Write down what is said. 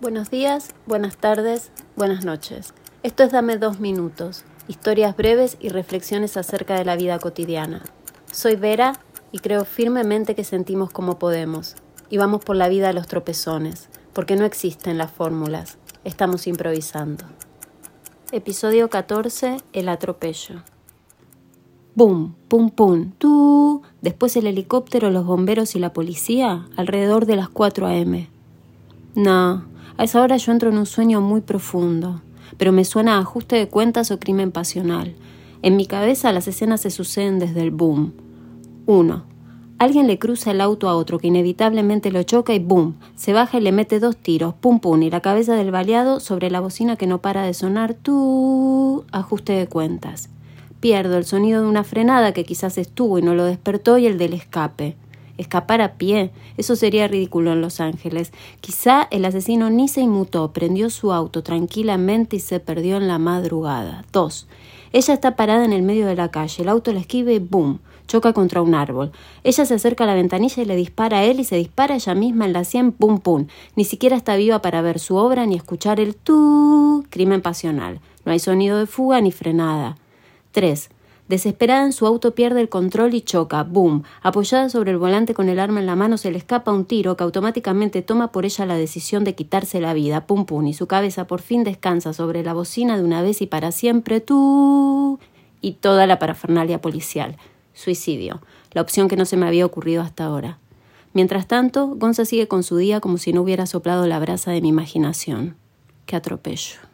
Buenos días, buenas tardes, buenas noches. Esto es Dame dos minutos, historias breves y reflexiones acerca de la vida cotidiana. Soy Vera y creo firmemente que sentimos como podemos y vamos por la vida a los tropezones, porque no existen las fórmulas, estamos improvisando. Episodio 14, El atropello. Bum, pum, pum, tú. Después el helicóptero, los bomberos y la policía alrededor de las 4 a.m. No, a esa hora yo entro en un sueño muy profundo, pero me suena a ajuste de cuentas o crimen pasional. En mi cabeza las escenas se suceden desde el boom. 1. Alguien le cruza el auto a otro que inevitablemente lo choca y boom, se baja y le mete dos tiros, pum pum, y la cabeza del baleado sobre la bocina que no para de sonar, tú, ajuste de cuentas. Pierdo el sonido de una frenada que quizás estuvo y no lo despertó y el del escape escapar a pie. Eso sería ridículo en Los Ángeles. Quizá el asesino ni se inmutó, prendió su auto tranquilamente y se perdió en la madrugada. 2. Ella está parada en el medio de la calle. El auto la esquiva y ¡boom! choca contra un árbol. Ella se acerca a la ventanilla y le dispara a él y se dispara ella misma en la sien pum pum. Ni siquiera está viva para ver su obra ni escuchar el tú. Crimen pasional. No hay sonido de fuga ni frenada. 3. Desesperada en su auto pierde el control y choca. ¡Boom! Apoyada sobre el volante con el arma en la mano se le escapa un tiro que automáticamente toma por ella la decisión de quitarse la vida. ¡Pum pum! Y su cabeza por fin descansa sobre la bocina de una vez y para siempre. ¡Tú! Y toda la parafernalia policial. Suicidio. La opción que no se me había ocurrido hasta ahora. Mientras tanto, Gonza sigue con su día como si no hubiera soplado la brasa de mi imaginación. ¡Qué atropello!